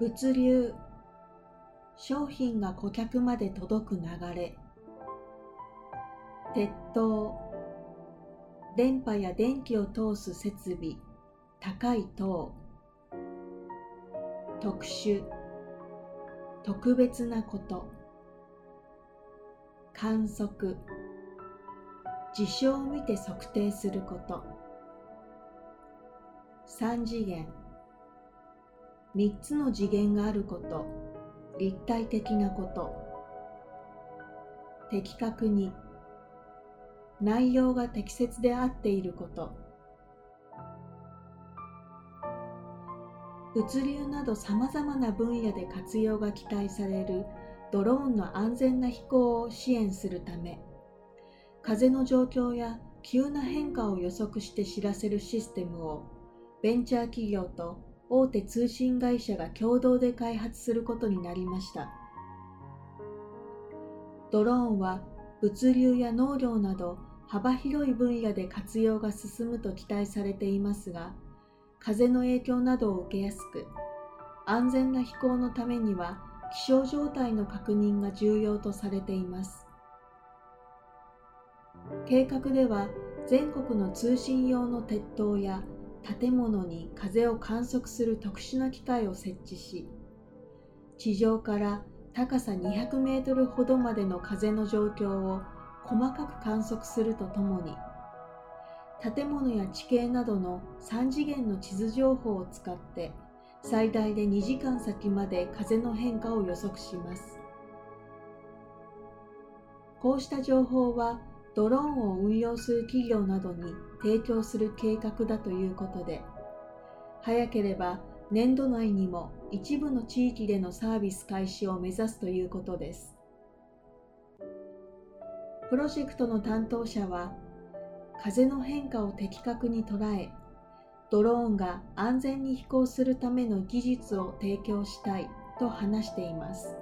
物流商品が顧客まで届く流れ。鉄塔電波や電気を通す設備高い塔。特殊特別なこと。観測。事象を見て測定すること。三次元。三つの次元があること。立体的なこと。的確に。内容が適切であっていること。物流などさまざまな分野で活用が期待される。ドローンの安全な飛行を支援するため。風の状況や急な変化を予測して知らせるシステムを。ベンチャー企業と大手通信会社が共同で開発することになりました。ドローンは物流や農業など幅広い分野で活用が進むと期待されていますが風の影響などを受けやすく安全な飛行のためには気象状態の確認が重要とされています。計画では全国の通信用の鉄塔や建物に風を観測する特殊な機械を設置し地上から高さ200メートルほどまでの風の状況を細かく観測するとともに建物や地形などの3次元の地図情報を使って最大で2時間先まで風の変化を予測します。こうした情報はドローンを運用する企業などに提供する計画だということで早ければ年度内にも一部の地域でのサービス開始を目指すということです。プロジェクトの担当者は風の変化を的確に捉えドローンが安全に飛行するための技術を提供したいと話しています。